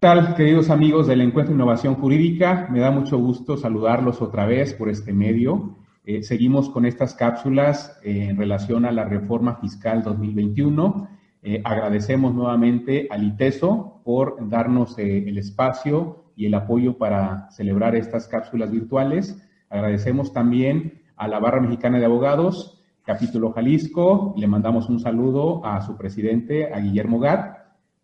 Tal, queridos amigos del Encuentro de Innovación Jurídica? Me da mucho gusto saludarlos otra vez por este medio. Eh, seguimos con estas cápsulas eh, en relación a la reforma fiscal 2021. Eh, agradecemos nuevamente al ITESO por darnos el espacio y el apoyo para celebrar estas cápsulas virtuales. Agradecemos también a la Barra Mexicana de Abogados, capítulo Jalisco. Le mandamos un saludo a su presidente, a Guillermo Gat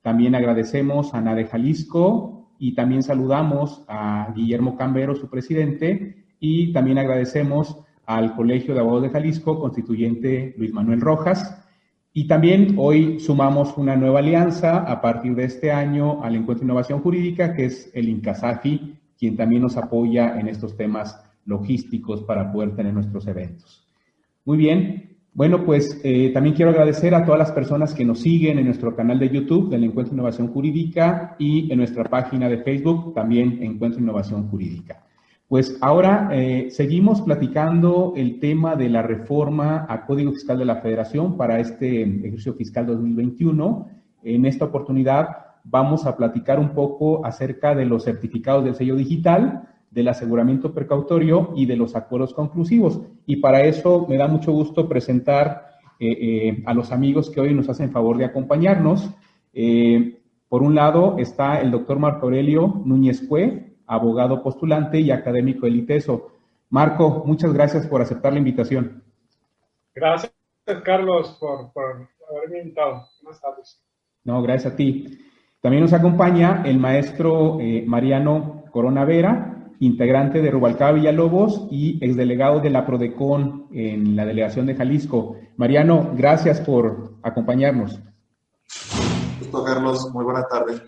también agradecemos a NADE Jalisco y también saludamos a Guillermo Cambero, su presidente, y también agradecemos al Colegio de Abogados de Jalisco, constituyente Luis Manuel Rojas. Y también hoy sumamos una nueva alianza a partir de este año al Encuentro de Innovación Jurídica, que es el INCASAFI, quien también nos apoya en estos temas logísticos para poder tener nuestros eventos. Muy bien, bueno, pues eh, también quiero agradecer a todas las personas que nos siguen en nuestro canal de YouTube del Encuentro Innovación Jurídica y en nuestra página de Facebook también Encuentro Innovación Jurídica. Pues ahora eh, seguimos platicando el tema de la reforma a Código Fiscal de la Federación para este ejercicio fiscal 2021. En esta oportunidad vamos a platicar un poco acerca de los certificados del sello digital del aseguramiento precautorio y de los acuerdos conclusivos. Y para eso me da mucho gusto presentar eh, eh, a los amigos que hoy nos hacen favor de acompañarnos. Eh, por un lado está el doctor Marco Aurelio Núñez Cue, abogado postulante y académico del ITESO. Marco, muchas gracias por aceptar la invitación. Gracias, Carlos, por, por haberme invitado. Buenas tardes. No, gracias a ti. También nos acompaña el maestro Mariano Corona Vera, integrante de Rubalcaba Villalobos y exdelegado de la PRODECON en la delegación de Jalisco. Mariano, gracias por acompañarnos. Gusto, Carlos. Muy buena tarde.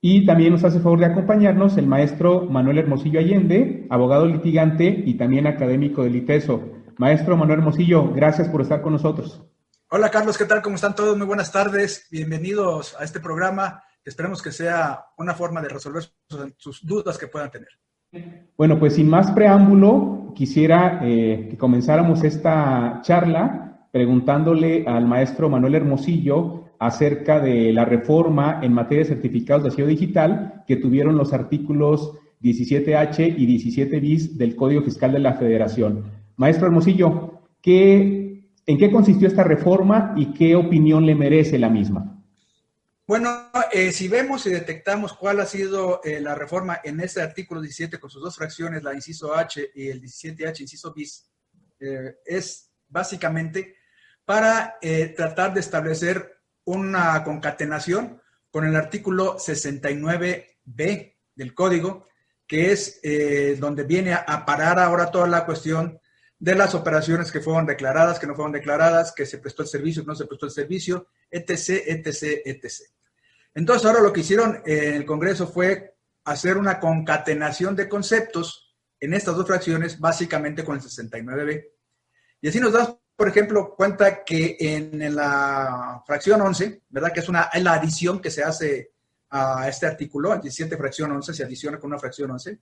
Y también nos hace favor de acompañarnos el maestro Manuel Hermosillo Allende, abogado litigante y también académico del ITESO. Maestro Manuel Hermosillo, gracias por estar con nosotros. Hola Carlos, ¿qué tal? ¿Cómo están todos? Muy buenas tardes. Bienvenidos a este programa Esperemos que sea una forma de resolver sus, dudas que puedan tener. Bueno, pues sin más preámbulo, quisiera eh, que comenzáramos esta charla preguntándole al maestro Manuel Hermosillo acerca de la reforma en materia de certificados de sello digital que tuvieron los artículos 17H y 17 bis del Código Fiscal de la Federación. Maestro Hermosillo, ¿qué, ¿en qué consistió esta reforma y qué opinión le merece la misma? Bueno, eh, si vemos y detectamos cuál ha sido eh, la reforma en este artículo 17 con sus dos fracciones, la inciso H y el 17H, inciso bis, eh, es básicamente para tratar de establecer una concatenación con el artículo 69B del código, que es donde viene a parar ahora toda la cuestión de las operaciones que fueron declaradas, que no fueron declaradas, que se prestó el servicio, que no se prestó el servicio, etc., etc., etc. Entonces, ahora lo que hicieron en el Congreso fue hacer una concatenación de conceptos en estas dos fracciones, básicamente con el 69B. Y así nos das, por ejemplo, cuenta que en, la fracción 11, ¿verdad? Que es, una, la adición que se hace a este artículo, 17 fracción 11, se adiciona con una fracción 11,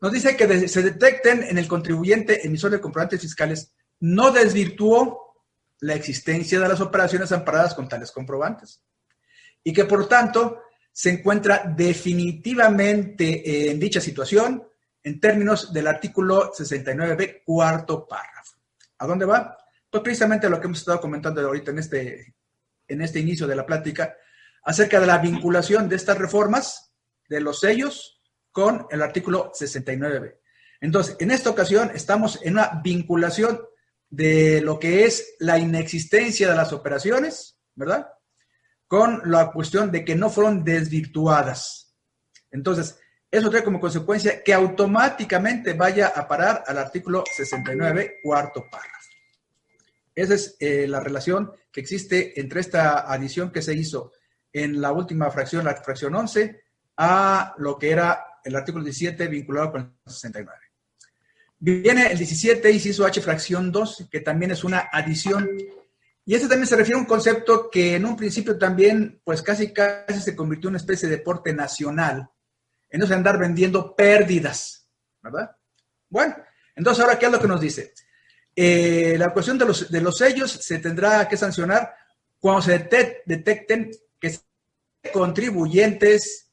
nos dice que se detecten en el contribuyente emisor de comprobantes fiscales no desvirtuó la existencia de las operaciones amparadas con tales comprobantes y que por tanto se encuentra definitivamente en dicha situación en términos del artículo 69b, cuarto párrafo. ¿A dónde va? Pues precisamente lo que hemos estado comentando ahorita en este, en este inicio de la plática, acerca de la vinculación de estas reformas, de los sellos, con el artículo 69b. Entonces, en esta ocasión estamos en una vinculación de lo que es la inexistencia de las operaciones, ¿verdad? Con la cuestión de que no fueron desvirtuadas. Entonces, eso trae como consecuencia que automáticamente vaya a parar al artículo 69, cuarto párrafo. Esa es eh, la relación que existe entre esta adición que se hizo en la última fracción, la fracción 11, a lo que era el artículo 17 vinculado con el 69. Viene el 17, inciso H, fracción 2, que también es una adición. Y este también se refiere a un concepto que en un principio también, pues casi casi se convirtió en una especie de deporte nacional, en de andar vendiendo pérdidas, ¿verdad? Bueno, entonces ahora, ¿qué es lo que nos dice? Eh, la cuestión de los, de los sellos se tendrá que sancionar cuando se detecten que contribuyentes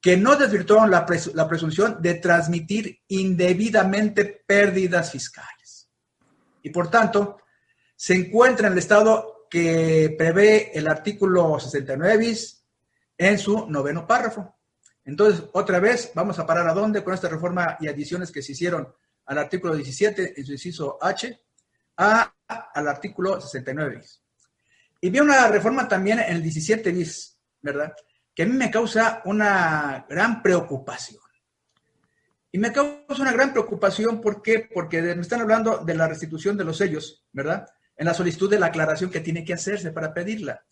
que no desvirtuaron la, la presunción de transmitir indebidamente pérdidas fiscales. Y por tanto, se encuentra en el estado que prevé el artículo 69 bis en su noveno párrafo. Entonces, otra vez, vamos a parar a dónde con esta reforma y adiciones que se hicieron al artículo 17 en su inciso H a, al artículo 69 bis. Y vi una reforma también en el 17 bis, ¿verdad? Que a mí me causa una gran preocupación. Y me causa una gran preocupación, ¿por qué? Porque me están hablando de la restitución de los sellos, ¿verdad? En la solicitud de la aclaración que tiene que hacerse para pedirla.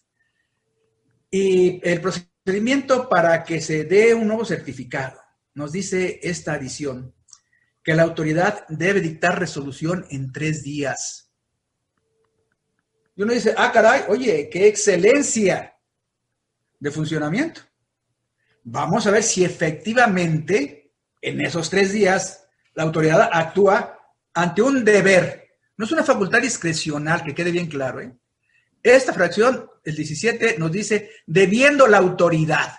Y el procedimiento para que se dé un nuevo certificado, nos dice esta adición, que la autoridad debe dictar resolución en tres días. Y uno dice, ah, caray, oye, qué excelencia de funcionamiento. Vamos a ver si efectivamente en esos tres días la autoridad actúa ante un deber. No es una facultad discrecional, que quede bien claro. ¿eh? Esta fracción, el 17, nos dice debiendo la autoridad.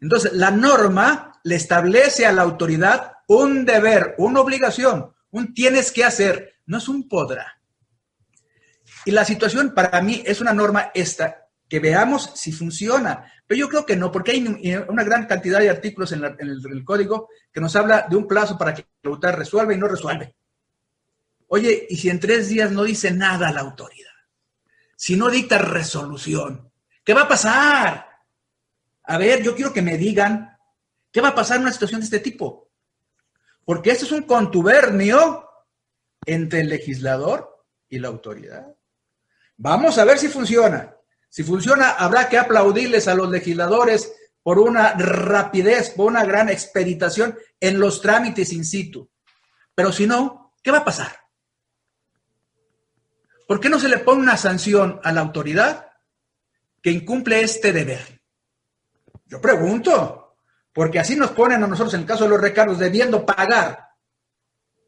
Entonces, la norma le establece a la autoridad un deber, una obligación, un tienes que hacer, no es un podrá. Y la situación para mí es una norma esta, que veamos si funciona. Pero yo creo que no, porque hay una gran cantidad de artículos en, el, código que nos habla de un plazo para que la autoridad resuelva y no resuelve. Oye, ¿y si en tres días no dice nada la autoridad? Si no dicta resolución, ¿qué va a pasar? A ver, yo quiero que me digan, ¿qué va a pasar en una situación de este tipo? Porque esto es un contubernio entre el legislador y la autoridad. Vamos a ver si funciona. Si funciona, habrá que aplaudirles a los legisladores por una rapidez, por una gran expeditación en los trámites in situ. Pero si no, ¿qué va a pasar? ¿Por qué no se le pone una sanción a la autoridad que incumple este deber? Yo pregunto. Porque así nos ponen a nosotros, en el caso de los recargos, debiendo pagar.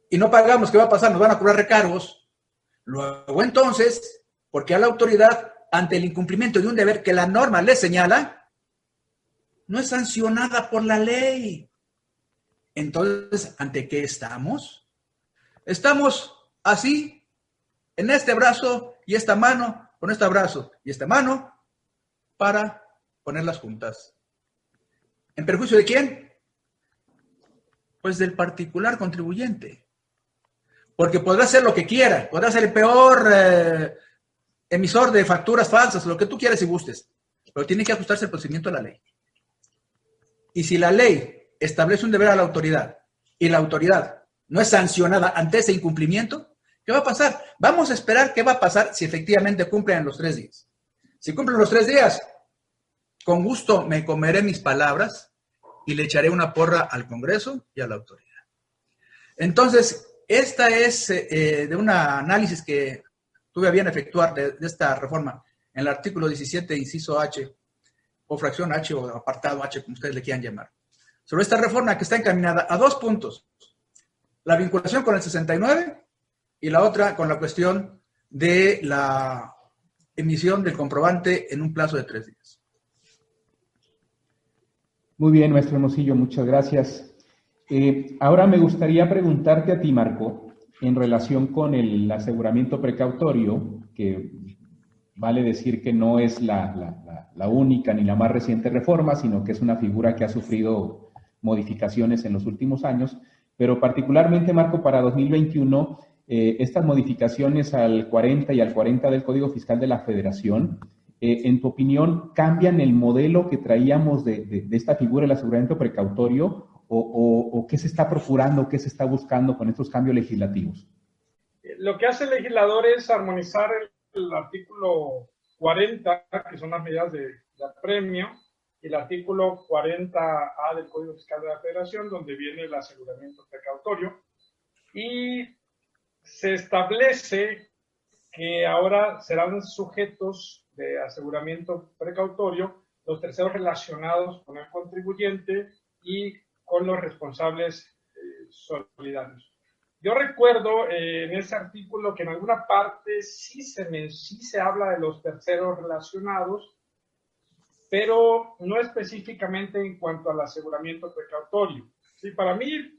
Y no pagamos, ¿qué va a pasar? Nos van a cobrar recargos. Luego entonces, porque a la autoridad, ante el incumplimiento de un deber que la norma le señala, no es sancionada por la ley. Entonces, ¿ante qué estamos? Estamos así, en este brazo y esta mano, con este brazo y esta mano, para ponerlas juntas. ¿En perjuicio de quién? Pues del particular contribuyente. Porque podrá ser lo que quiera, podrá ser el peor eh, emisor de facturas falsas, lo que tú quieras y gustes, pero tiene que ajustarse el procedimiento a la ley. Y si la ley establece un deber a la autoridad y la autoridad no es sancionada ante ese incumplimiento, ¿qué va a pasar? Vamos a esperar qué va a pasar si efectivamente cumplen en los tres días. Si cumplen los tres días, con gusto me comeré mis palabras y le echaré una porra al Congreso y a la autoridad. Entonces, esta es eh, de un análisis que tuve a bien efectuar de, esta reforma en el artículo 17, inciso H, o fracción H o apartado H, como ustedes le quieran llamar. Sobre esta reforma que está encaminada a dos puntos. La vinculación con el 69 y la otra con la cuestión de la emisión del comprobante en un plazo de tres días. Muy bien, maestro Hermosillo, muchas gracias. Eh, ahora me gustaría preguntarte a ti, Marco, en relación con el aseguramiento precautorio, que vale decir que no es la, única ni la más reciente reforma, sino que es una figura que ha sufrido modificaciones en los últimos años, pero particularmente, Marco, para 2021, eh, estas modificaciones al 40 y al 40 del Código Fiscal de la Federación eh, en tu opinión, cambian el modelo que traíamos de, esta figura del aseguramiento precautorio o, qué se está procurando, qué se está buscando con estos cambios legislativos? Lo que hace el legislador es armonizar el, artículo 40, que son las medidas de, apremio, y el artículo 40A del Código Fiscal de la Federación, donde viene el aseguramiento precautorio. Y se establece que ahora serán sujetos de aseguramiento precautorio los terceros relacionados con el contribuyente y con los responsables eh, solidarios. Yo recuerdo eh, en ese artículo que en alguna parte sí se, sí se habla de los terceros relacionados, pero no específicamente en cuanto al aseguramiento precautorio. Sí, para mí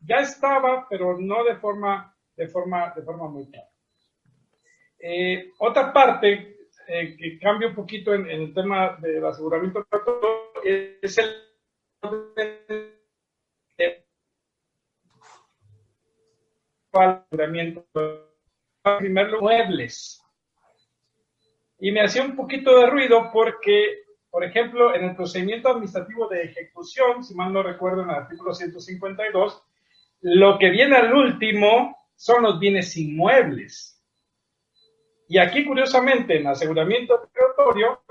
ya estaba, pero no de forma, de forma, de forma muy clara. Eh, otra parte eh, que cambia un poquito en, el tema del aseguramiento es el aseguramiento primero muebles. Y me hacía un poquito de ruido porque, por ejemplo, en el procedimiento administrativo de ejecución, si mal no recuerdo, en el artículo 152, lo que viene al último son los bienes inmuebles. Y aquí, curiosamente, en aseguramiento precautorio,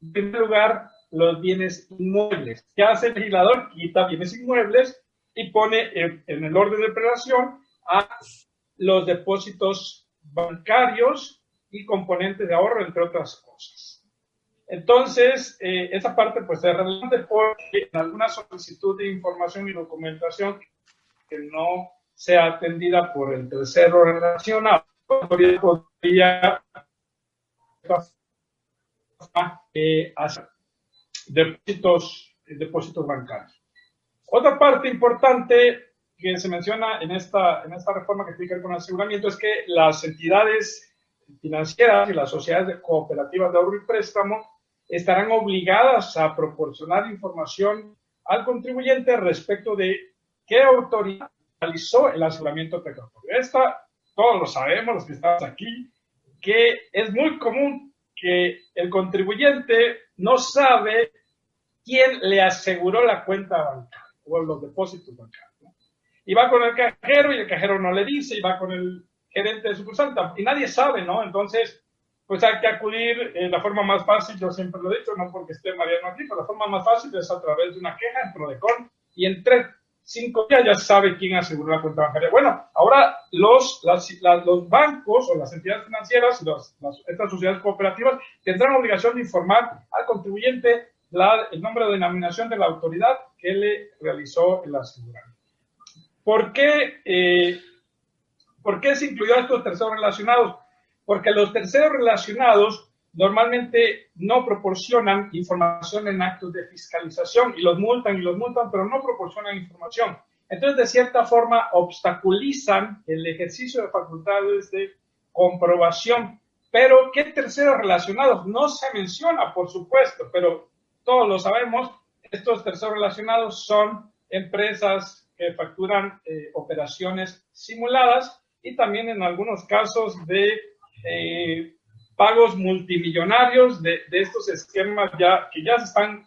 en primer lugar, los bienes inmuebles. ¿Qué hace el legislador? Quita bienes inmuebles y pone en, el orden de prelación a los depósitos bancarios y componentes de ahorro, entre otras cosas. Entonces, eh, esa parte pues es relevante porque en alguna solicitud de información y documentación que no sea atendida por el tercero relacionado, podría eh, hacer depósitos, depósitos bancarios. Otra parte importante que se menciona en esta, en esta reforma que tiene que ver con el aseguramiento es que las entidades financieras y las sociedades cooperativas de ahorro y préstamo estarán obligadas a proporcionar información al contribuyente respecto de qué autoridad realizó el aseguramiento precautorio. Esta todos lo sabemos, los que estamos aquí, que es muy común que el contribuyente no sabe quién le aseguró la cuenta bancaria o los depósitos bancarios. Y va con el cajero y el cajero no le dice, y va con el gerente de sucursal y nadie sabe, ¿no? Entonces, pues hay que acudir, eh, la forma más fácil, yo siempre lo he dicho, no porque esté Mariano aquí, pero la forma más fácil es a través de una queja en Prodecon y en tres cinco días ya sabe quién aseguró la cuenta bancaria. Bueno, ahora los, los bancos o las entidades financieras, estas sociedades cooperativas, tendrán obligación de informar al contribuyente el nombre de denominación de la autoridad que le realizó el aseguramiento. ¿Por qué, eh, ¿Por qué se incluyó a estos terceros relacionados? Porque los terceros relacionados normalmente no proporcionan información en actos de fiscalización y los multan y los multan, pero no proporcionan información. Entonces, de cierta forma, obstaculizan el ejercicio de facultades de comprobación. Pero, ¿qué terceros relacionados? No se menciona, por supuesto, pero todos lo sabemos, estos terceros relacionados son empresas que facturan eh, operaciones simuladas y también en algunos casos de eh, pagos multimillonarios de, estos esquemas ya que ya se están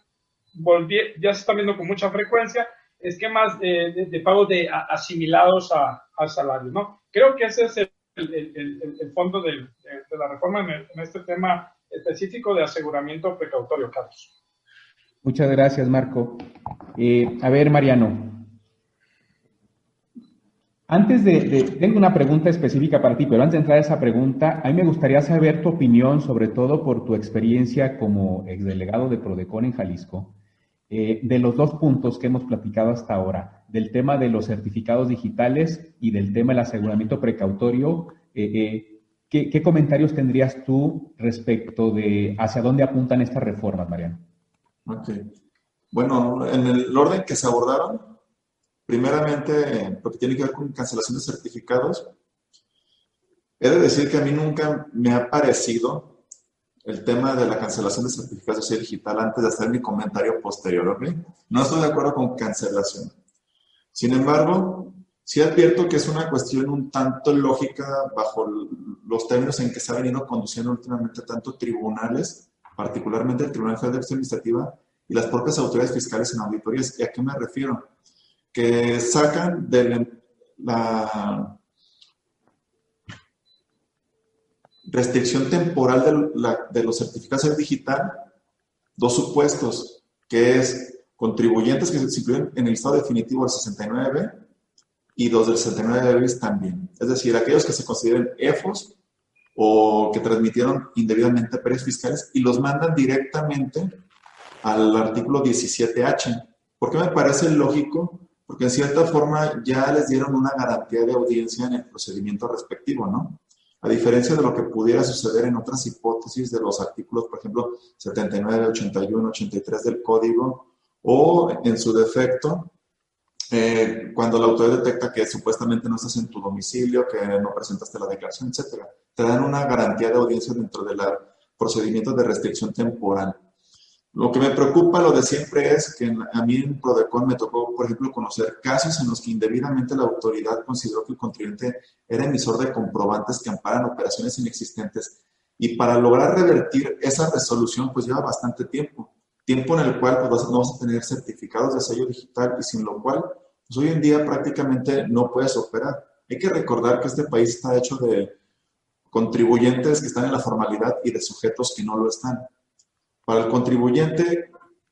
volviendo, ya se están viendo con mucha frecuencia, esquemas de, de, pagos de, asimilados a, al salario, ¿no? Creo que ese es el, el, fondo de, la reforma en, este tema específico de aseguramiento precautorio, Carlos. Muchas gracias, Marco. Eh, a ver, Mariano, antes de, tengo una pregunta específica para ti, pero antes de entrar a esa pregunta, a mí me gustaría saber tu opinión, sobre todo por tu experiencia como exdelegado de Prodecon en Jalisco, eh, de los dos puntos que hemos platicado hasta ahora, del tema de los certificados digitales y del tema del aseguramiento precautorio. Eh, eh, ¿qué, ¿qué, comentarios tendrías tú respecto de hacia dónde apuntan estas reformas, Mariano? Ok. Bueno, en el orden que se abordaron, Primeramente, lo que tiene que ver con cancelación de certificados. He de decir que a mí nunca me ha parecido el tema de la cancelación de certificados de digital antes de hacer mi comentario posterior, ¿ok? No estoy de acuerdo con cancelación. Sin embargo, sí advierto que es una cuestión un tanto lógica bajo los términos en que se ha venido conduciendo últimamente tanto tribunales, particularmente el Tribunal Federal de Administrativa y las propias autoridades fiscales en auditorías. ¿Y a qué me refiero? Que sacan de la restricción temporal de, los certificados digital dos supuestos. que es contribuyentes que se incluyen en el estado definitivo del 69B y los del 69B también. Es decir, aquellos que se consideren EFOS o que transmitieron indebidamente pérdidas fiscales y los mandan directamente al artículo 17H. ¿Por qué me parece lógico? Porque en cierta forma ya les dieron una garantía de audiencia en el procedimiento respectivo, ¿no? A diferencia de lo que pudiera suceder en otras hipótesis de los artículos, por ejemplo, 79, 81, 83 del código, o en su defecto, eh, cuando la autoridad detecta que supuestamente no estás en tu domicilio, que no presentaste la declaración, etcétera, te dan una garantía de audiencia dentro del procedimiento de restricción temporal. Lo que me preocupa, lo de siempre, es que a mí en Prodecon me tocó, por ejemplo, conocer casos en los que indebidamente la autoridad consideró que el contribuyente era emisor de comprobantes que amparan operaciones inexistentes. Y para lograr revertir esa resolución, pues lleva bastante tiempo. Tiempo en el cual pues, no vas a tener certificados de sello digital y sin lo cual, pues hoy en día prácticamente no puedes operar. Hay que recordar que este país está hecho de contribuyentes que están en la formalidad y de sujetos que no lo están. Para el contribuyente,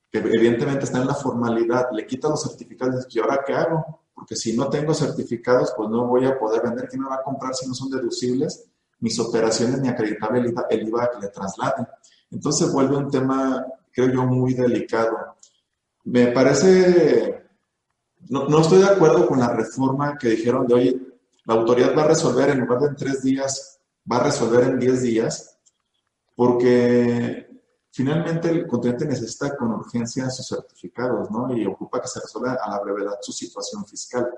que evidentemente está en la formalidad, le quita los certificados y ahora qué hago? Porque si no tengo certificados, pues no voy a poder vender. ¿Quién me va a comprar si no son deducibles mis operaciones ni acreditable el IVA, que le traslade? Entonces vuelve un tema, creo yo, muy delicado. Me parece, no, no estoy de acuerdo con la reforma que dijeron de hoy, la autoridad va a resolver en lugar de en tres días, va a resolver en diez días, porque Finalmente, el contribuyente necesita con urgencia sus certificados, ¿no? Y ocupa que se resuelva a la brevedad su situación fiscal.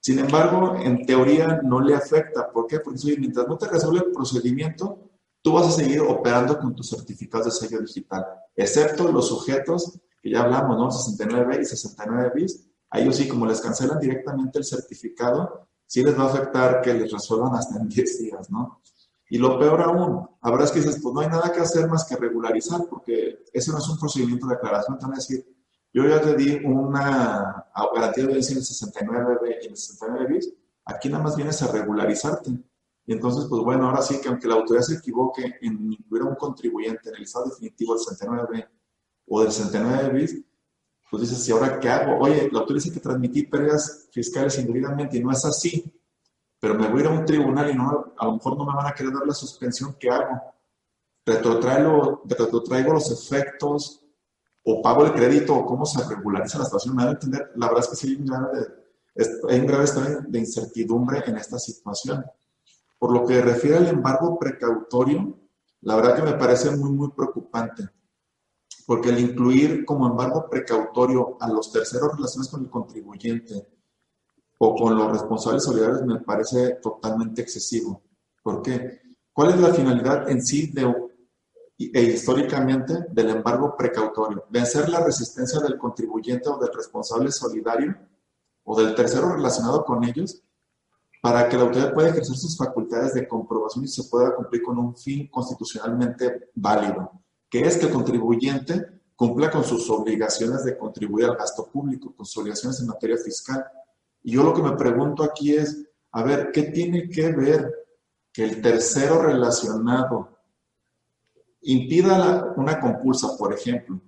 Sin embargo, en teoría no le afecta. ¿Por qué? Porque mientras no te resuelve el procedimiento, tú vas a seguir operando con tus certificados de sello digital, excepto los sujetos que ya hablamos, ¿no? 69 y 69 bis. A ellos sí, como les cancelan directamente el certificado, sí les va a afectar que les resuelvan hasta en 10 días, ¿no? Y lo peor aún, habrás que dices, pues no hay nada que hacer más que regularizar, porque ese no es un procedimiento de aclaración. Te van a decir, yo ya te di una garantía de audiencia en el 69B y en el 69 bis, aquí nada más vienes a regularizarte. Y entonces, pues bueno, ahora sí que aunque la autoridad se equivoque en incluir a un contribuyente en el estado definitivo del 69B o del 69 bis, pues dices, ¿y ahora qué hago? Oye, la autoridad dice que transmití pérdidas fiscales indebidamente y no es así pero me voy a ir a un tribunal y no, a lo mejor no me van a querer dar la suspensión, ¿qué hago? Retrotraigo, retrotraigo los efectos o pago el crédito o cómo se regulariza la situación. Me van a entender, la verdad es que sí hay un grave, hay un grave estado de incertidumbre en esta situación. Por lo que refiere al embargo precautorio, la verdad que me parece muy, muy preocupante, porque el incluir como embargo precautorio a los terceros relaciones con el contribuyente o con los responsables solidarios me parece totalmente excesivo. ¿Por qué? ¿Cuál es la finalidad en sí de, e históricamente del embargo precautorio? Vencer la resistencia del contribuyente o del responsable solidario o del tercero relacionado con ellos para que la autoridad pueda ejercer sus facultades de comprobación y se pueda cumplir con un fin constitucionalmente válido, que es que el contribuyente cumpla con sus obligaciones de contribuir al gasto público, con sus obligaciones en materia fiscal y yo lo que me pregunto aquí es, a ver, ¿qué tiene que ver que el tercero relacionado impida una compulsa, por ejemplo?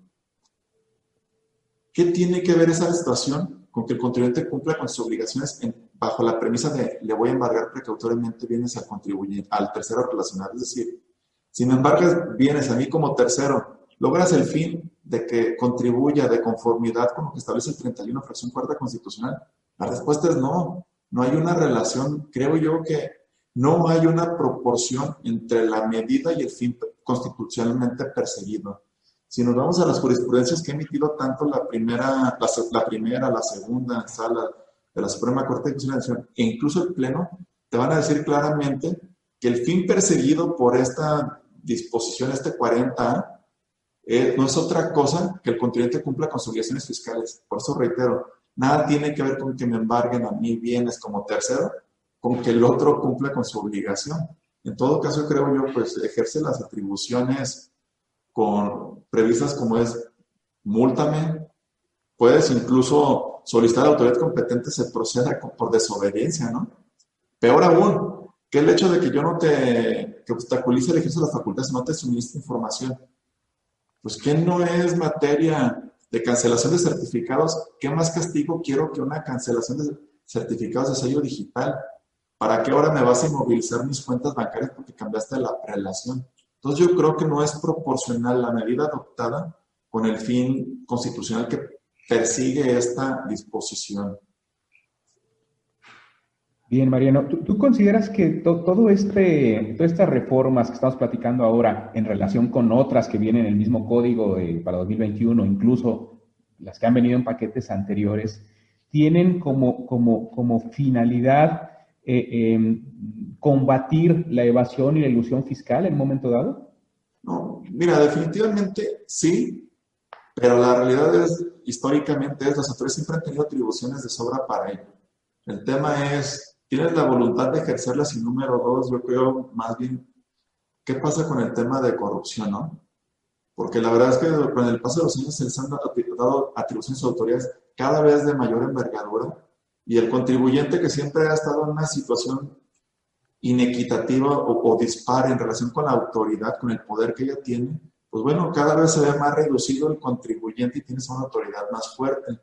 ¿Qué tiene que ver esa situación con que el contribuyente cumpla con sus obligaciones bajo la premisa de le voy a embargar precautoriamente bienes al contribuyente, al tercero relacionado? Es decir, si me embargas bienes a mí como tercero, logras el fin de que contribuya de conformidad con lo que establece el 31 fracción cuarta constitucional, la respuesta es no. No hay una relación, creo yo que no hay una proporción entre la medida y el fin constitucionalmente perseguido. Si nos vamos a las jurisprudencias que ha emitido tanto la primera, la, primera, la segunda sala de la Suprema Corte de Justicia e incluso el Pleno, te van a decir claramente que el fin perseguido por esta disposición, este 40A, eh, no es otra cosa que el contribuyente cumpla con sus obligaciones fiscales. Por eso reitero, Nada tiene que ver con que me embarguen a mí bienes como tercero, con que el otro cumpla con su obligación. En todo caso, creo yo, pues ejerce las atribuciones con, previstas como es múltame, puedes incluso solicitar a la autoridad competente se proceda por desobediencia, ¿no? Peor aún, que el hecho de que yo no te, que obstaculice el ejercicio de las facultades, no te suministre información. pues ¿qué no es materia de cancelación de certificados? ¿Qué más castigo quiero que una cancelación de certificados de sello digital? ¿Para qué ahora me vas a inmovilizar mis cuentas bancarias porque cambiaste la prelación? Entonces yo creo que no es proporcional la medida adoptada con el fin constitucional que persigue esta disposición. Bien, Mariano, ¿tú, consideras que todo este, todas estas reformas que estamos platicando ahora en relación con otras que vienen en el mismo código para 2021, incluso las que han venido en paquetes anteriores, tienen como, como, como finalidad eh, em, combatir la evasión y la ilusión fiscal en un momento dado? No, mira, definitivamente sí, pero la realidad es, históricamente, es, los autores siempre han tenido atribuciones de sobra para ello. El tema es tienes la voluntad de ejercerlas y número dos, yo creo más bien, ¿qué pasa con el tema de corrupción, no? Porque la verdad es que con el paso de los años se han dado atribuciones a autoridades cada vez de mayor envergadura y el contribuyente que siempre ha estado en una situación inequitativa o, o dispar en relación con la autoridad, con el poder que ella tiene, pues bueno, cada vez se ve más reducido el contribuyente y tienes una autoridad más fuerte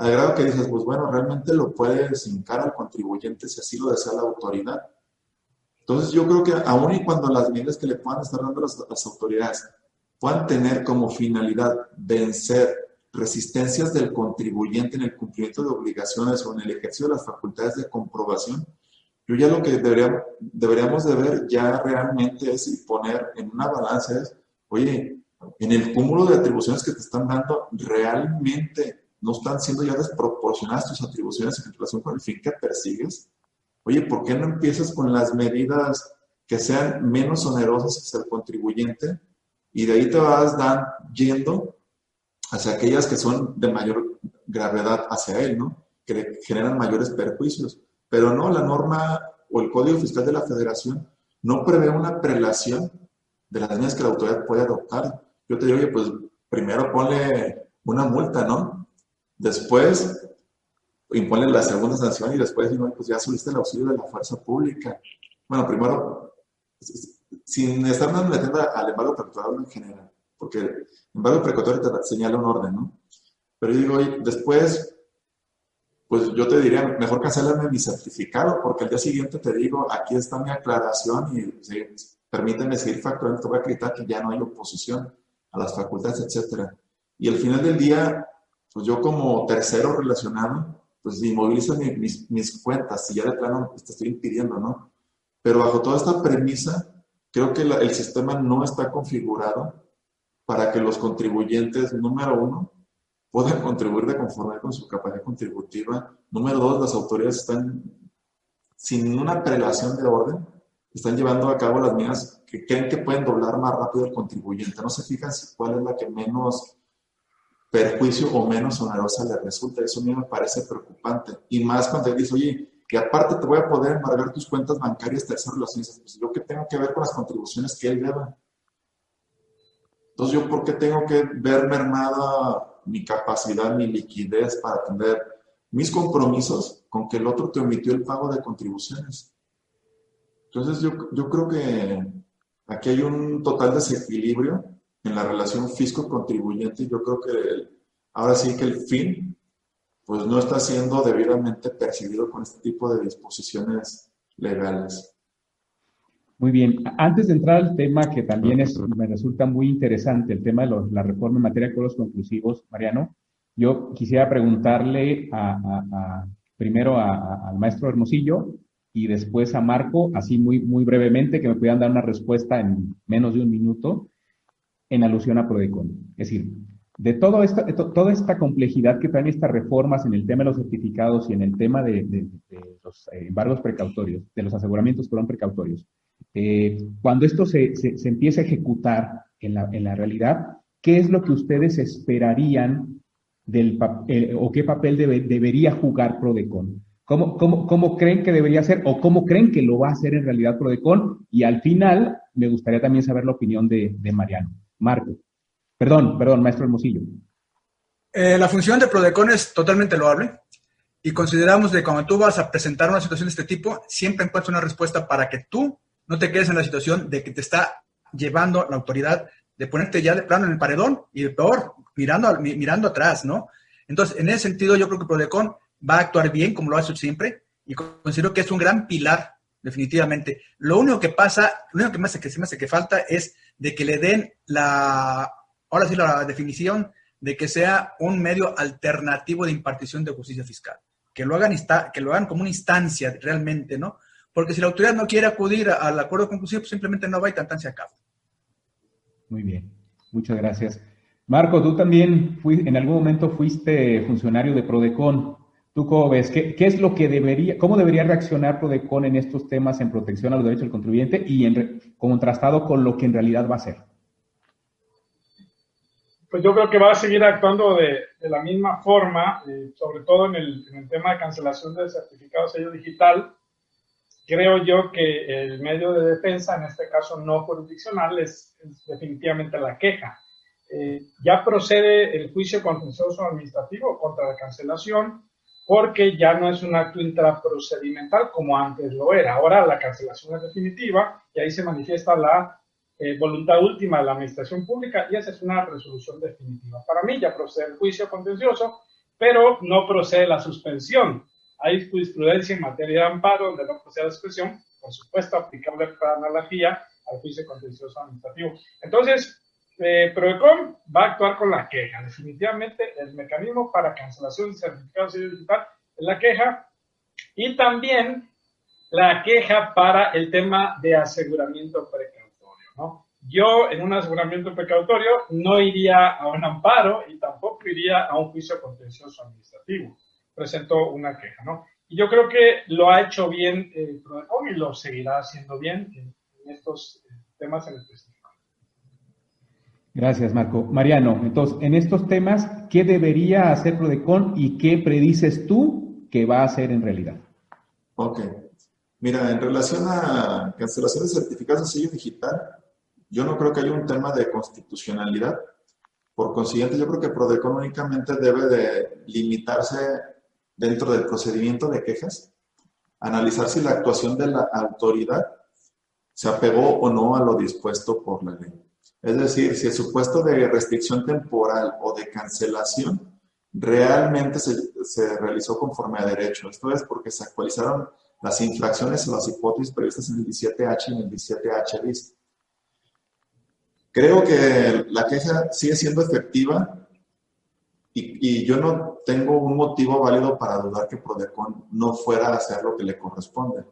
al grado que dices, pues bueno, realmente lo puedes hincar al contribuyente si así lo desea la autoridad. Entonces yo creo que aún y cuando las medidas que le puedan estar dando las, autoridades puedan tener como finalidad vencer resistencias del contribuyente en el cumplimiento de obligaciones o en el ejercicio de las facultades de comprobación, yo ya lo que deberíamos, deberíamos de ver ya realmente es poner en una balanza es, oye, en el cúmulo de atribuciones que te están dando, realmente no están siendo ya desproporcionadas tus atribuciones en relación con el fin que persigues. Oye, ¿por qué no empiezas con las medidas que sean menos onerosas hacia el contribuyente y de ahí te vas dan, yendo hacia aquellas que son de mayor gravedad hacia él, ¿no? Que generan mayores perjuicios. Pero no, la norma o el Código Fiscal de la Federación no prevé una prelación de las medidas que la autoridad puede adoptar. Yo te digo, oye, pues primero ponle una multa, ¿no? Después imponen la segunda sanción y después pues ya subiste el auxilio de la fuerza pública. Bueno, primero, sin estar metiendo al embargo precautorio en general, porque el embargo precautorio te señala un orden, ¿no? Pero yo digo, después, pues yo te diría, mejor cancelame mi certificado, porque al día siguiente te digo, aquí está mi aclaración y permíteme seguir facturando, te voy a acreditar que ya no hay oposición a las facultades, etcétera. Y al final del día, pues yo como tercero relacionado, pues inmovilizo mis, mis, cuentas y ya de plano te estoy impidiendo, ¿no? Pero bajo toda esta premisa, creo que el sistema no está configurado para que los contribuyentes, número uno, puedan contribuir de conformidad con su capacidad contributiva. Número dos, las autoridades están sin una prelación de orden, están llevando a cabo las medidas que creen que pueden doblar más rápido al contribuyente. No se fijan cuál es la que menos perjuicio o menos onerosa le resulta. Eso a mí me parece preocupante. Y más cuando él dice, oye, que aparte te voy a poder embargar tus cuentas bancarias, terceras relaciones. Pues yo que tengo que ver con las contribuciones que él deba. Entonces, ¿yo por qué tengo que ver mermada mi capacidad, mi liquidez para atender mis compromisos con que el otro te omitió el pago de contribuciones? Entonces, yo, yo creo que aquí hay un total desequilibrio en la relación fisco-contribuyente, yo creo que ahora sí que el fin pues no está siendo debidamente percibido con este tipo de disposiciones legales. Muy bien. Antes de entrar al tema que también es, me resulta muy interesante, el tema de la reforma en materia de acuerdos conclusivos, Mariano, yo quisiera preguntarle a, primero al maestro Hermosillo y después a Marco, así muy, muy brevemente, que me pudieran dar una respuesta en menos de un minuto en alusión a Prodecon. Es decir, de todo esta, toda esta complejidad que traen estas reformas en el tema de los certificados y en el tema de, los eh, embargos precautorios, de los aseguramientos perdón, precautorios, eh, cuando esto se, se, empieza a ejecutar en la, en la, realidad, ¿qué es lo que ustedes esperarían del papel, o qué papel debería jugar Prodecon? ¿Cómo, cómo, ¿Cómo creen que debería ser o cómo creen que lo va a hacer en realidad Prodecon? Y al final, me gustaría también saber la opinión de, de Mariano. Marco. Perdón, perdón, maestro Hermosillo. Eh, la función de Prodecon es totalmente loable y consideramos que cuando tú vas a presentar una situación de este tipo, siempre encuentras una respuesta para que tú no te quedes en la situación de que te está llevando la autoridad de ponerte ya de plano en el paredón y peor, mirando, mirando atrás, ¿no? Entonces, en ese sentido, yo creo que Prodecon va a actuar bien, como lo ha hecho siempre, y considero que es un gran pilar, definitivamente. Lo único que pasa, lo único que hace que se me hace que falta es de que le den la, ahora sí, la definición de que sea un medio alternativo de impartición de justicia fiscal. Que lo hagan, que lo hagan como una instancia realmente, ¿no? Porque si la autoridad no quiere acudir al acuerdo conclusivo, pues simplemente no va y tan, se acaba. Muy bien, muchas gracias. Marco, tú también fui, en algún momento fuiste funcionario de Prodecon. ¿Tú cómo ves? ¿Qué, es lo que debería, cómo debería reaccionar Prodecon en estos temas en protección a los derechos del contribuyente y en, contrastado con lo que en realidad va a hacer? Pues yo creo que va a seguir actuando de, la misma forma, eh, sobre todo en el, en el, tema de cancelación del certificado de sello digital, creo yo que el medio de defensa, en este caso no jurisdiccional, es, definitivamente la queja. Eh, ya procede el juicio contencioso administrativo contra la cancelación porque ya no es un acto intraprocedimental como antes lo era. Ahora la cancelación es definitiva y ahí se manifiesta la eh, voluntad última de la administración pública y esa es una resolución definitiva. Para mí ya procede el juicio contencioso, pero no procede la suspensión hay jurisprudencia en materia de amparo donde no procede la suspensión, por supuesto, aplicable para analogía al juicio contencioso administrativo. Entonces, eh, va a actuar con la queja. Definitivamente, el mecanismo para cancelación de certificados digital es la queja y también la queja para el tema de aseguramiento precautorio. ¿no? Yo, en un aseguramiento precautorio, no iría a un amparo y tampoco iría a un juicio contencioso administrativo presentó una queja, ¿no? Y yo creo que lo ha hecho bien eh, y lo seguirá haciendo bien en, estos eh, temas en específico. Gracias, Marco. Mariano, entonces, en estos temas, ¿qué debería hacer Prodecon y qué predices tú que va a hacer en realidad? Ok. Mira, en relación a cancelación de certificados de sello digital, yo no creo que haya un tema de constitucionalidad. Por consiguiente, yo creo que Prodecon únicamente debe de limitarse dentro del procedimiento de quejas, analizar si la actuación de la autoridad se apegó o no a lo dispuesto por la ley. Es decir, si el supuesto de restricción temporal o de cancelación realmente se, realizó conforme a derecho. Esto es porque se actualizaron las infracciones o las hipótesis previstas en el 17H y en el 17H bis. Creo que la queja sigue siendo efectiva y, yo no tengo un motivo válido para dudar que Prodecon no fuera a hacer lo que le corresponde.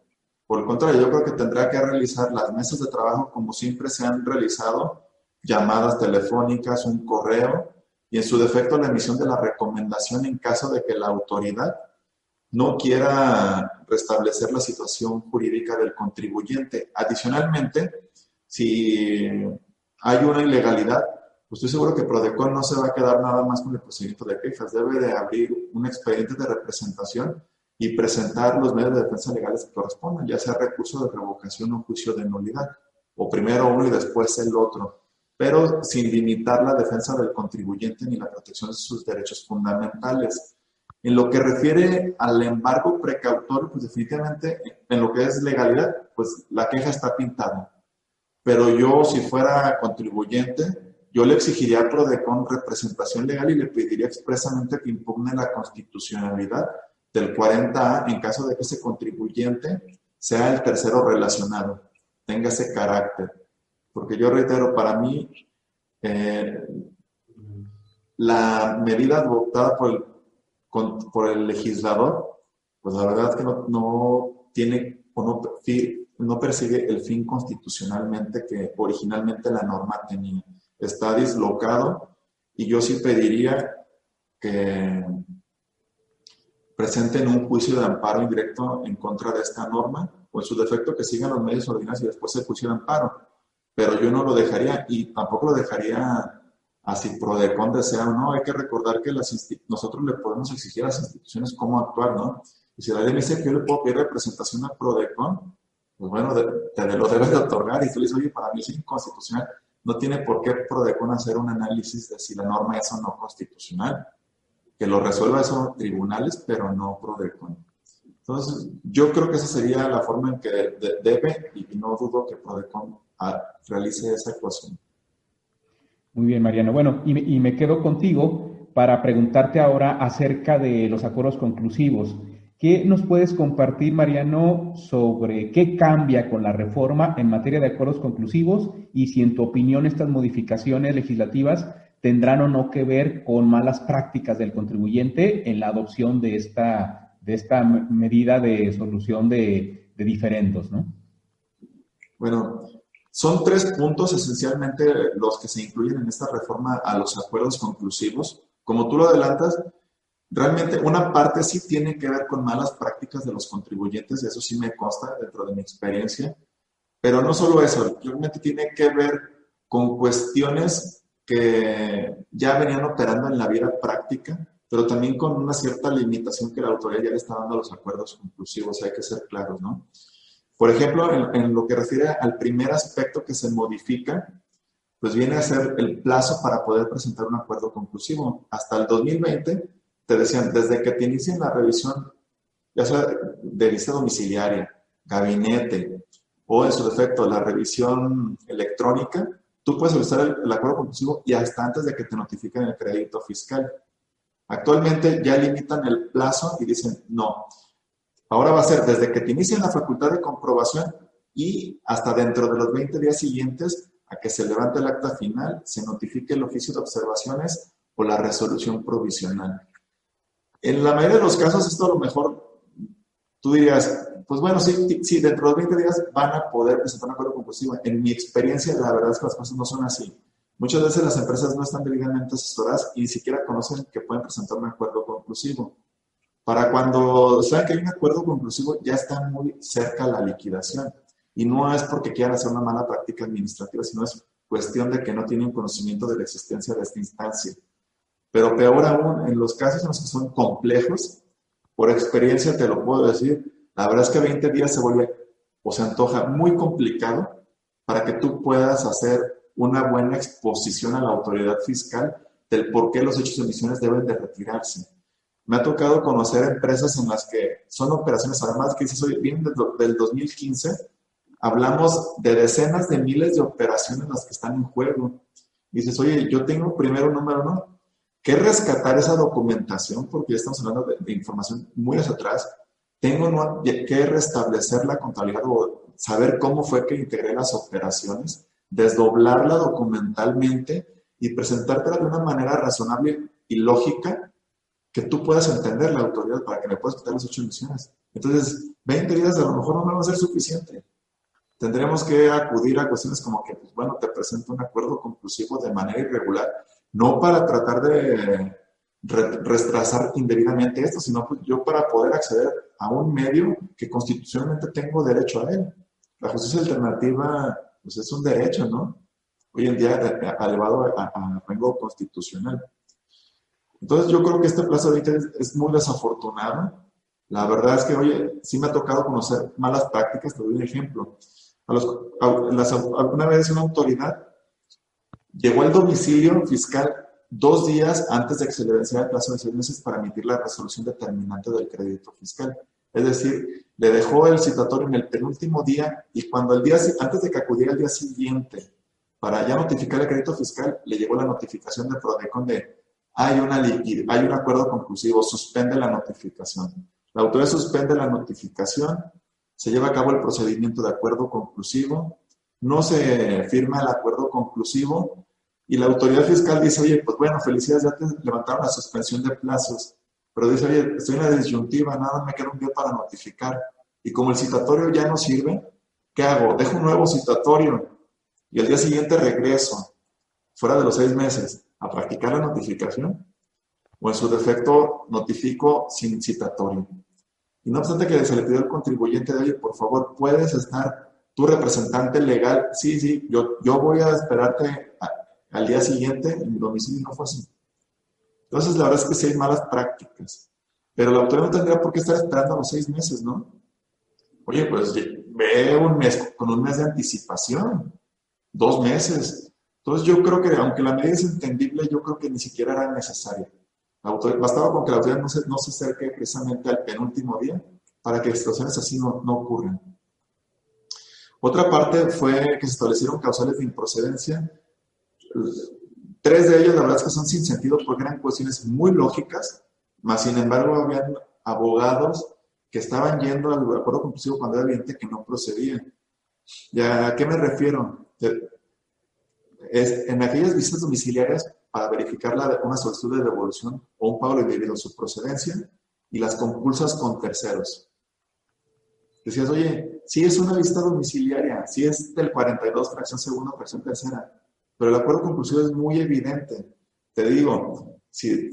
Por el contrario, yo creo que tendrá que realizar las mesas de trabajo como siempre se han realizado, llamadas telefónicas, un correo y en su defecto la emisión de la recomendación en caso de que la autoridad no quiera restablecer la situación jurídica del contribuyente. Adicionalmente, si hay una ilegalidad, pues estoy seguro que Prodecon no se va a quedar nada más con el procedimiento de quejas, debe de abrir un expediente de representación y presentar los medios de defensa legales que correspondan, ya sea recurso de revocación o juicio de nulidad, o primero uno y después el otro, pero sin limitar la defensa del contribuyente ni la protección de sus derechos fundamentales. En lo que refiere al embargo precautorio, pues definitivamente en lo que es legalidad, pues la queja está pintada. Pero yo si fuera contribuyente, yo le exigiría a Prodecon representación legal y le pediría expresamente que impugne la constitucionalidad del 40A en caso de que ese contribuyente sea el tercero relacionado, tenga ese carácter. Porque yo reitero, para mí, eh, la medida adoptada por el, por el legislador, pues la verdad es que no, no tiene o no, no persigue el fin constitucionalmente que originalmente la norma tenía está dislocado y yo sí pediría que presenten un juicio de amparo indirecto en contra de esta norma o en su defecto que sigan los medios ordinarios y después el juicio de amparo. Pero yo no lo dejaría y tampoco lo dejaría así Prodecon desea o no. Hay que recordar que las nosotros le podemos exigir a las instituciones cómo actuar, ¿no? Y si la ley me dice que yo le puedo pedir representación a Prodecon, pues bueno, te lo debes de otorgar y tú le dices, oye, para mí es inconstitucional no tiene por qué Prodecon hacer un análisis de si la norma es o no constitucional. Que lo resuelva esos tribunales, pero no Prodecon. Entonces, yo creo que esa sería la forma en que debe, y no dudo que Prodecon ah, realice esa ecuación. Muy bien, Mariano. Bueno, y, me quedo contigo para preguntarte ahora acerca de los acuerdos conclusivos. ¿Qué nos puedes compartir, Mariano, sobre qué cambia con la reforma en materia de acuerdos conclusivos y si en tu opinión estas modificaciones legislativas tendrán o no que ver con malas prácticas del contribuyente en la adopción de esta, de esta medida de solución de, de diferendos, ¿no? Bueno, son tres puntos esencialmente los que se incluyen en esta reforma a los acuerdos conclusivos. Como tú lo adelantas, Realmente una parte sí tiene que ver con malas prácticas de los contribuyentes, eso sí me consta dentro de mi experiencia, pero no solo eso, realmente tiene que ver con cuestiones que ya venían operando en la vida práctica, pero también con una cierta limitación que la autoridad ya le está dando a los acuerdos conclusivos, hay que ser claros, ¿no? Por ejemplo, en, en lo que refiere al primer aspecto que se modifica, pues viene a ser el plazo para poder presentar un acuerdo conclusivo. Hasta el 2020 te decían, desde que te inicien la revisión, ya sea de vista domiciliaria, gabinete o en su defecto la revisión electrónica, tú puedes solicitar el, acuerdo conclusivo y hasta antes de que te notifiquen el crédito fiscal. Actualmente ya limitan el plazo y dicen, no, ahora va a ser desde que te inicien la facultad de comprobación y hasta dentro de los 20 días siguientes a que se levante el acta final, se notifique el oficio de observaciones o la resolución provisional. En la mayoría de los casos, esto a lo mejor tú dirías, pues bueno, sí, sí, dentro de 20 días van a poder presentar un acuerdo conclusivo. En mi experiencia, la verdad es que las cosas no son así. Muchas veces las empresas no están debidamente asesoradas y ni siquiera conocen que pueden presentar un acuerdo conclusivo. Para cuando saben que hay un acuerdo conclusivo, ya está muy cerca la liquidación. Y no es porque quieran hacer una mala práctica administrativa, sino es cuestión de que no tienen conocimiento de la existencia de esta instancia. Pero peor aún, en los casos en los que son complejos, por experiencia te lo puedo decir, la verdad es que 20 días se vuelve o se antoja muy complicado para que tú puedas hacer una buena exposición a la autoridad fiscal del por qué los hechos de emisiones deben de retirarse. Me ha tocado conocer empresas en las que son operaciones, además que oye, vienen del 2015, hablamos de decenas de miles de operaciones las que están en juego. dices, oye, yo tengo primero número uno, que rescatar esa documentación, porque ya estamos hablando de, información muy hacia atrás. Tengo que restablecer la contabilidad o saber cómo fue que integré las operaciones, desdoblarla documentalmente y presentártela de una manera razonable y lógica que tú puedas entender la autoridad para que me puedas quitar las ocho emisiones. Entonces, 20 días a lo mejor no va a ser suficiente. Tendremos que acudir a cuestiones como que, pues, bueno, te presento un acuerdo conclusivo de manera irregular no para tratar de retrasar indebidamente esto, sino pues yo para poder acceder a un medio que constitucionalmente tengo derecho a él. La justicia alternativa pues es un derecho, ¿no? Hoy en día elevado a, rango constitucional. Entonces yo creo que este plazo de es, es muy desafortunado. La verdad es que, oye, sí me ha tocado conocer malas prácticas, te doy un ejemplo. A los, alguna vez una autoridad Llegó al domicilio fiscal dos días antes de que se le venciera el plazo de seis meses para emitir la resolución determinante del crédito fiscal. Es decir, le dejó el citatorio en el penúltimo día y cuando el día, antes de que acudiera el día siguiente para ya notificar el crédito fiscal, le llegó la notificación de Prodecon de hay, una hay un acuerdo conclusivo, suspende la notificación. La autoridad suspende la notificación, se lleva a cabo el procedimiento de acuerdo conclusivo, no se firma el acuerdo conclusivo y la autoridad fiscal dice, oye, pues bueno, felicidades, ya te levantaron la suspensión de plazos, pero dice, oye, estoy en la disyuntiva, nada, me queda un día para notificar. Y como el citatorio ya no sirve, ¿qué hago? Dejo un nuevo citatorio y al día siguiente regreso, fuera de los seis meses, a practicar la notificación, o en su defecto notifico sin citatorio. Y no obstante que se le pidió al contribuyente de, oye, por favor, puedes estar tu representante legal, sí, sí, yo, yo voy a esperarte al día siguiente en mi domicilio no fue así. Entonces, la verdad es que sí hay malas prácticas. Pero la autoridad no tendría por qué estar esperando los seis meses, ¿no? Oye, pues ve un mes, con un mes de anticipación, dos meses. Entonces, yo creo que, aunque la medida es entendible, yo creo que ni siquiera era necesaria. bastaba con que la autoridad no se, no se acerque precisamente al penúltimo día para que situaciones así no, no ocurran. Otra parte fue que se establecieron causales de improcedencia. tres de ellas la verdad es que son sin sentido porque eran cuestiones muy lógicas, más sin embargo habían abogados que estaban yendo al acuerdo conclusivo cuando era evidente que no procedía. ¿Ya a qué me refiero? Es, en aquellas visitas domiciliarias para verificar la, una solicitud de devolución o un pago debido a su procedencia y las compulsas con terceros. Decías, oye, si es una visita domiciliaria, si es del 42, fracción segunda, fracción tercera, pero el acuerdo conclusivo es muy evidente. Te digo, si,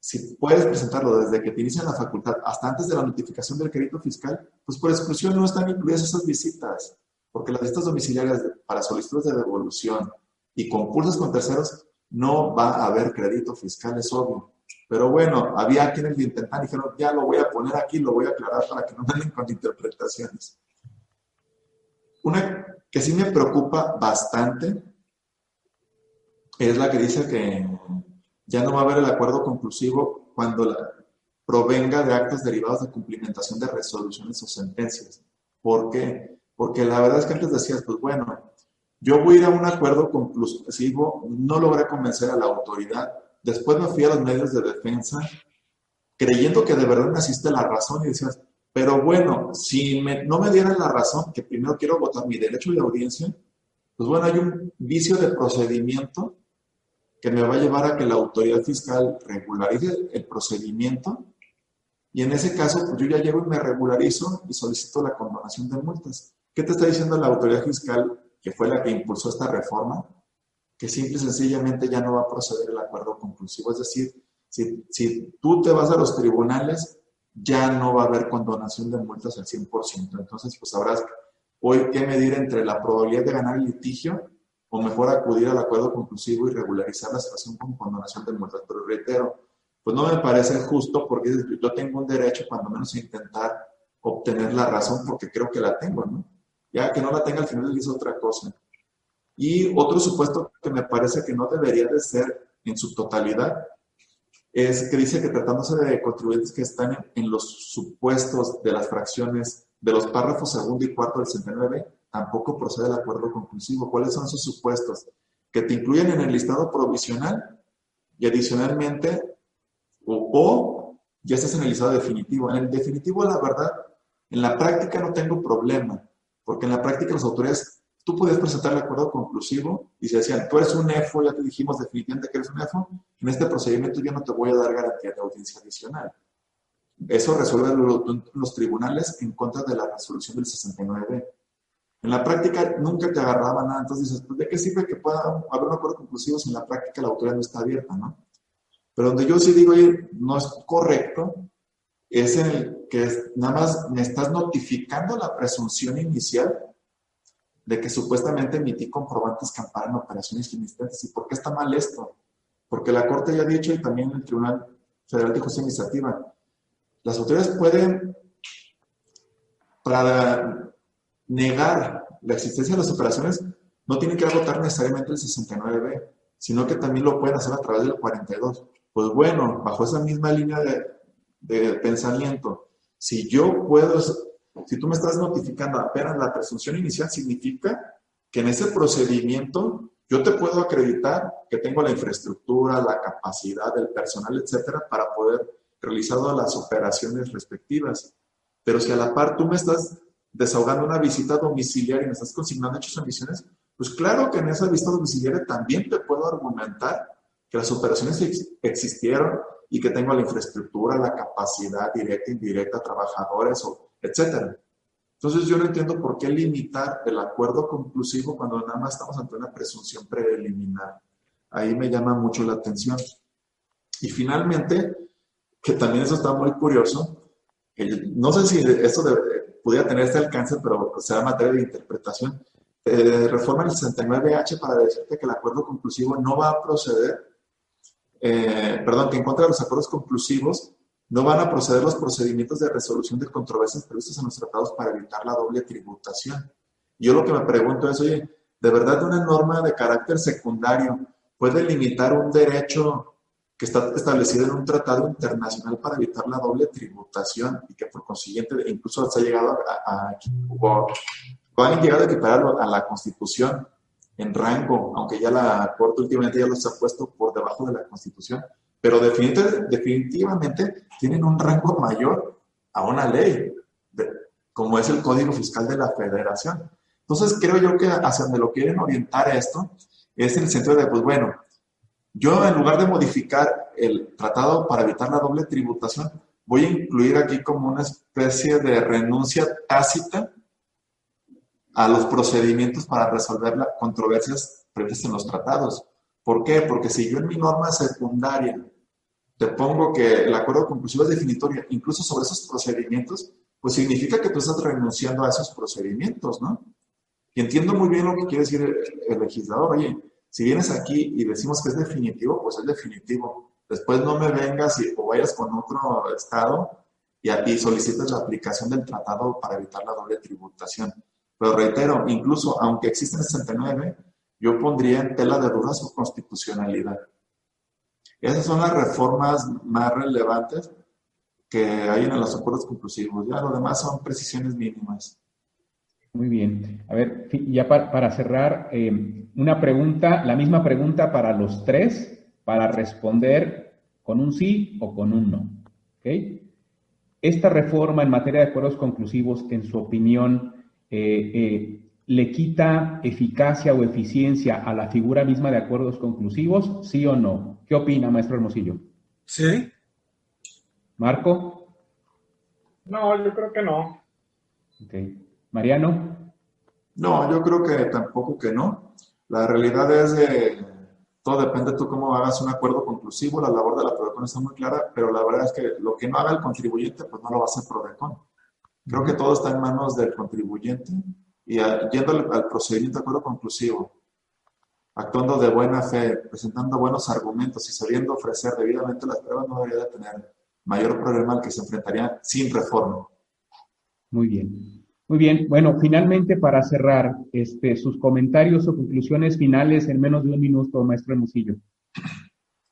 si puedes presentarlo desde que te inician la facultad hasta antes de la notificación del crédito fiscal, pues por exclusión no están incluidas esas visitas, porque las visitas domiciliarias para solicitudes de devolución y concursos con terceros no va a haber crédito fiscal, es obvio. Pero bueno, había quienes lo intentaron y dijeron, ya lo voy a poner aquí, lo voy a aclarar para que no den con interpretaciones. Una que sí me preocupa bastante es la que dice que ya no va a haber el acuerdo conclusivo cuando la, provenga de actos derivados de cumplimentación de resoluciones o sentencias. ¿Por qué? Porque la verdad es que antes decías, pues bueno, yo voy a ir a un acuerdo conclusivo, no logré convencer a la autoridad, después me fui a los medios de defensa creyendo que de verdad me asiste la razón y decías, pero bueno, si no me dieran la razón, que primero quiero votar mi derecho de audiencia, pues bueno, hay un vicio de procedimiento que me va a llevar a que la autoridad fiscal regularice el procedimiento y en ese caso pues yo ya llevo y me regularizo y solicito la condonación de multas. ¿Qué te está diciendo la autoridad fiscal que fue la que impulsó esta reforma? Que simple y sencillamente ya no va a proceder el acuerdo conclusivo. Es decir, si, si tú te vas a los tribunales, ya no va a haber condonación de multas al 100%. Entonces, pues habrás hoy que medir entre la probabilidad de ganar litigio o mejor acudir al acuerdo conclusivo y regularizar la situación con condonación de multas. Pero reitero, pues no me parece justo porque yo tengo un derecho cuando menos a intentar obtener la razón porque creo que la tengo, ¿no? Ya que no la tenga al final es otra cosa. Y otro supuesto que me parece que no debería de ser en su totalidad es que dice que tratándose de contribuyentes que están en, los supuestos de las fracciones de los párrafos segundo y cuarto del 69, tampoco procede el acuerdo conclusivo. ¿Cuáles son sus supuestos? Que te incluyen en el listado provisional y adicionalmente, o, ya estás en el listado definitivo. En el definitivo, la verdad, en la práctica no tengo problema, porque en la práctica las autoridades, tú puedes presentar el acuerdo conclusivo y se decían, tú eres un EFO, ya te dijimos definitivamente que eres un EFO, en este procedimiento yo no te voy a dar garantía de audiencia adicional. Eso resuelve los tribunales en contra de la resolución del 69 en la práctica nunca te agarraba nada, entonces dices, ¿de qué sirve que pueda haber un acuerdo conclusivo si en la práctica la autoridad no está abierta, no? Pero donde yo sí digo, oye, no es correcto, es en el que nada más me estás notificando la presunción inicial de que supuestamente emití comprobantes que amparan operaciones inexistentes. ¿Y por qué está mal esto? Porque la Corte ya ha dicho, y también el Tribunal Federal de Justicia Administrativa, las autoridades pueden, para negar la existencia de las operaciones, no tienen que agotar necesariamente el 69B, sino que también lo pueden hacer a través del 42. Pues bueno, bajo esa misma línea de, pensamiento, si yo puedo, si tú me estás notificando apenas la presunción inicial, significa que en ese procedimiento yo te puedo acreditar que tengo la infraestructura, la capacidad, el personal, etcétera, para poder realizar las operaciones respectivas. Pero si a la par tú me estás desahogando una visita domiciliaria y me estás consignando hechos o omisiones, pues claro que en esa visita domiciliaria también te puedo argumentar que las operaciones existieron y que tengo la infraestructura, la capacidad directa, indirecta, trabajadores, etc. Entonces yo no entiendo por qué limitar el acuerdo conclusivo cuando nada más estamos ante una presunción preliminar. Ahí me llama mucho la atención. Y finalmente, que también eso está muy curioso, no sé si esto pudiera tener este alcance, pero será materia de interpretación. Eh, reforma el 69H para decirte que el acuerdo conclusivo no va a proceder, eh, perdón, que en contra de los acuerdos conclusivos no van a proceder los procedimientos de resolución de controversias previstos en los tratados para evitar la doble tributación. Yo lo que me pregunto es, oye, ¿de verdad una norma de carácter secundario puede limitar un derecho que está establecido en un tratado internacional para evitar la doble tributación y que por consiguiente incluso se ha llegado a, a, han llegado a equipararlo a la Constitución en rango, aunque ya la Corte últimamente ya los ha puesto por debajo de la Constitución, pero definitivamente tienen un rango mayor a una ley, como es el Código Fiscal de la Federación. Entonces creo yo que hacia donde lo quieren orientar esto es en el sentido de, pues bueno, yo en lugar de modificar el tratado para evitar la doble tributación, voy a incluir aquí como una especie de renuncia tácita a los procedimientos para resolver las controversias previstas en los tratados. ¿Por qué? Porque si yo en mi norma secundaria te pongo que el acuerdo conclusivo es definitorio, incluso sobre esos procedimientos, pues significa que tú estás renunciando a esos procedimientos, ¿no? Y entiendo muy bien lo que quiere decir el, legislador. Oye, si vienes aquí y decimos que es definitivo, pues es definitivo. Después no me vengas y, o vayas con otro estado y, y solicites la aplicación del tratado para evitar la doble tributación. Pero reitero, incluso aunque exista el 69, yo pondría en tela de duda su constitucionalidad. Esas son las reformas más relevantes que hay en los acuerdos conclusivos. Ya lo demás son precisiones mínimas. Muy bien. A ver, ya para, cerrar, eh, una pregunta, la misma pregunta para los tres, para responder con un sí o con un no. Esta reforma en materia de acuerdos conclusivos, en su opinión, eh, eh, le quita eficacia o eficiencia a la figura misma de acuerdos conclusivos, sí o no? ¿Qué opina, maestro Hermosillo? Sí. ¿Marco? No, yo creo que no. ¿Mariano? No, yo creo que tampoco que no. La realidad es de, todo depende de tú cómo hagas un acuerdo conclusivo, la labor de la PRODECON está muy clara, pero la verdad es que lo que no haga el contribuyente, pues no lo va a hacer PRODECON. Creo que todo está en manos del contribuyente y yendo al, procedimiento de acuerdo conclusivo, actuando de buena fe, presentando buenos argumentos y sabiendo ofrecer debidamente las pruebas, no debería de tener mayor problema al que se enfrentaría sin reforma. Muy bien. Muy bien. Bueno, finalmente para cerrar, este, sus comentarios o conclusiones finales en menos de un minuto, maestro Hermosillo.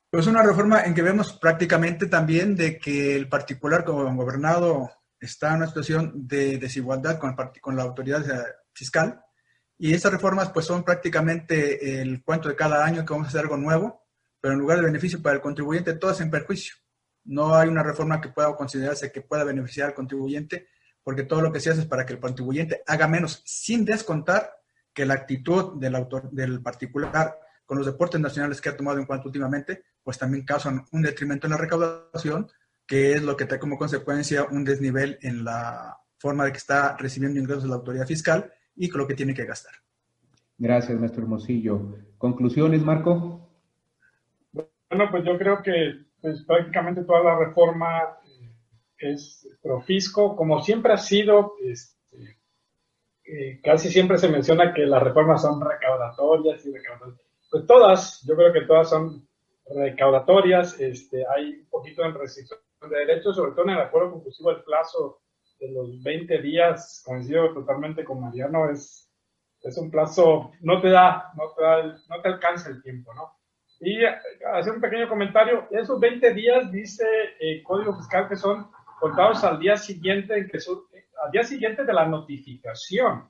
Pues una reforma en que vemos prácticamente también de que el particular como gobernado está en una situación de desigualdad con, la autoridad fiscal. Y estas reformas pues son prácticamente el cuento de cada año que vamos a hacer algo nuevo, pero en lugar de beneficio para el contribuyente, todas en perjuicio. No hay una reforma que pueda considerarse que pueda beneficiar al contribuyente, porque todo lo que se hace es para que el contribuyente haga menos, sin descontar que la actitud del, autor, del particular con los deportes nacionales que ha tomado en cuanto últimamente, pues también causan un detrimento en la recaudación, que es lo que trae como consecuencia un desnivel en la forma de que está recibiendo ingresos de la autoridad fiscal y con lo que tiene que gastar. Gracias, maestro Hermosillo. ¿Conclusiones, Marco? Bueno, pues yo creo que pues, prácticamente toda la reforma es profisco, como siempre ha sido, este, eh, casi siempre se menciona que las reformas son recaudatorias y recaudatorias. Pues todas, yo creo que todas son recaudatorias, este, hay un poquito de restricción de derechos, sobre todo en el acuerdo conclusivo, el plazo de los 20 días, coincido totalmente con Mariano, es, es un plazo, no te da, no te, da no te alcanza el tiempo, ¿no? Y eh, hacer un pequeño comentario, esos 20 días dice el Código Fiscal que son contados al día siguiente, que son, al día siguiente de la notificación,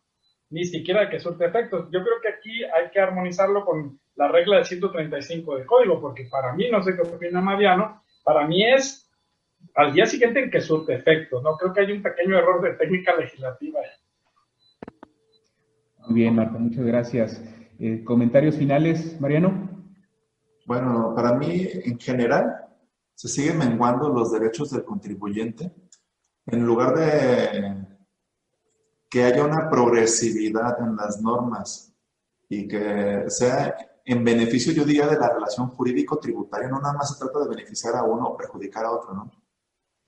ni siquiera de que surte efectos. Yo creo que aquí hay que armonizarlo con la regla de 135 del código, porque para mí, no sé qué opina Mariano, para mí es al día siguiente en que surte efecto. No creo que hay un pequeño error de técnica legislativa. Muy bien, Marta, muchas gracias. Eh, ¿Comentarios finales, Mariano? Bueno, para mí, en general, se siguen menguando los derechos del contribuyente. En lugar de que haya una progresividad en las normas y que sea en beneficio, yo diría, de la relación jurídico-tributaria, no nada más se trata de beneficiar a uno o perjudicar a otro, ¿no?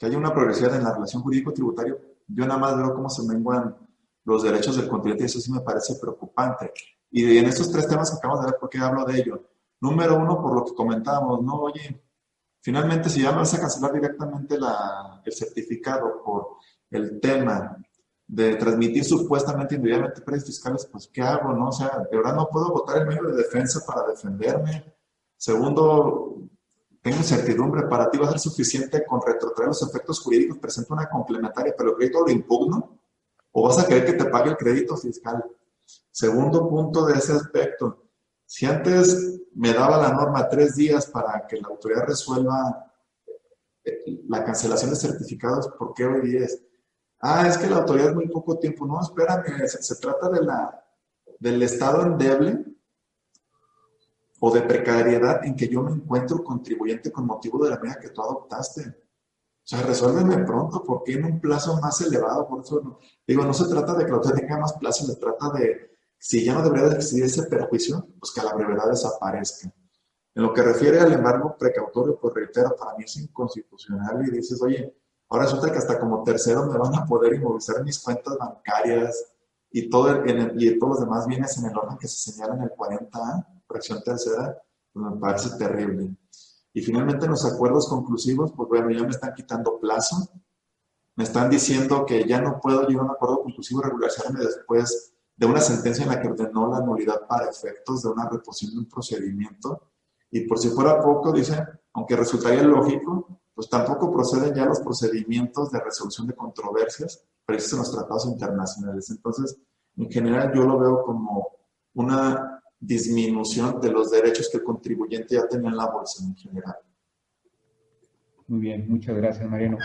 Que haya una progresividad en la relación jurídico-tributaria, yo nada más veo cómo se menguan los derechos del contribuyente y eso sí me parece preocupante. Y en estos tres temas que acabamos de ver, ¿por qué hablo de ello? Número uno, por lo que comentábamos, ¿no? Oye, finalmente si ya me vas a cancelar directamente la, el certificado por el tema de transmitir supuestamente indebidamente precios fiscales, pues ¿qué hago? No? O sea, de verdad no puedo votar el medio de defensa para defenderme. Segundo, tengo incertidumbre, para ti va a ser suficiente con retrotraer los efectos jurídicos, presenta una complementaria, pero el crédito lo impugno, o vas a querer que te pague el crédito fiscal. Segundo punto de ese aspecto, Si antes me daba la norma tres días para que la autoridad resuelva eh, la cancelación de certificados, ¿por qué hoy diez? Ah, es que la autoridad es muy poco tiempo. No, espérame, se, trata de la, del estado endeble o de precariedad en que yo me encuentro contribuyente con motivo de la medida que tú adoptaste. O sea, resuélveme pronto, ¿por qué en un plazo más elevado? Por eso, digo, no se trata de que la autoridad tenga más plazo, se trata de, si ya no debería de existir ese perjuicio, pues que a la brevedad desaparezca. En lo que refiere al embargo precautorio, pues reitero, para mí es inconstitucional y dices, oye, ahora resulta que hasta como tercero me van a poder inmovilizar mis cuentas bancarias y, todo y todos los demás bienes en el orden que se señala en el 40A, fracción tercera, pues me parece terrible. Y finalmente en los acuerdos conclusivos, pues bueno, ya me están quitando plazo, me están diciendo que ya no puedo llegar a un acuerdo conclusivo y regularizarme después de una sentencia en la que ordenó la nulidad para efectos de una reposición de un procedimiento y por si fuera poco, dice, aunque resultaría lógico, pues tampoco proceden ya los procedimientos de resolución de controversias previstos en los tratados internacionales. Entonces, en general yo lo veo como una disminución de los derechos que el contribuyente ya tenía en la bolsa en general. Muy bien, muchas gracias, Mariano.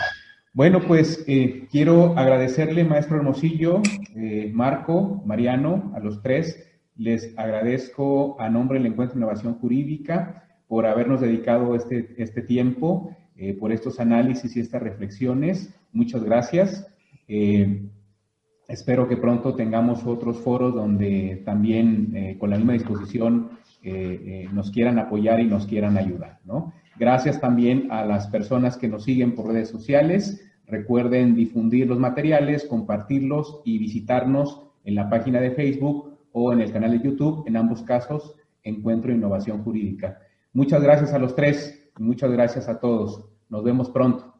Bueno, pues eh, quiero agradecerle, maestro Hermosillo, eh, Marco, Mariano, a los tres les agradezco a nombre del Encuentro de Innovación Jurídica por habernos dedicado este, este tiempo, eh, por estos análisis y estas reflexiones. Muchas gracias. Espero que pronto tengamos otros foros donde también eh, con la misma disposición nos quieran apoyar y nos quieran ayudar. Gracias también a las personas que nos siguen por redes sociales. Recuerden difundir los materiales, compartirlos y visitarnos en la página de Facebook o en el canal de YouTube. En ambos casos, Encuentro Innovación Jurídica. Muchas gracias a los tres y muchas gracias a todos. Nos vemos pronto.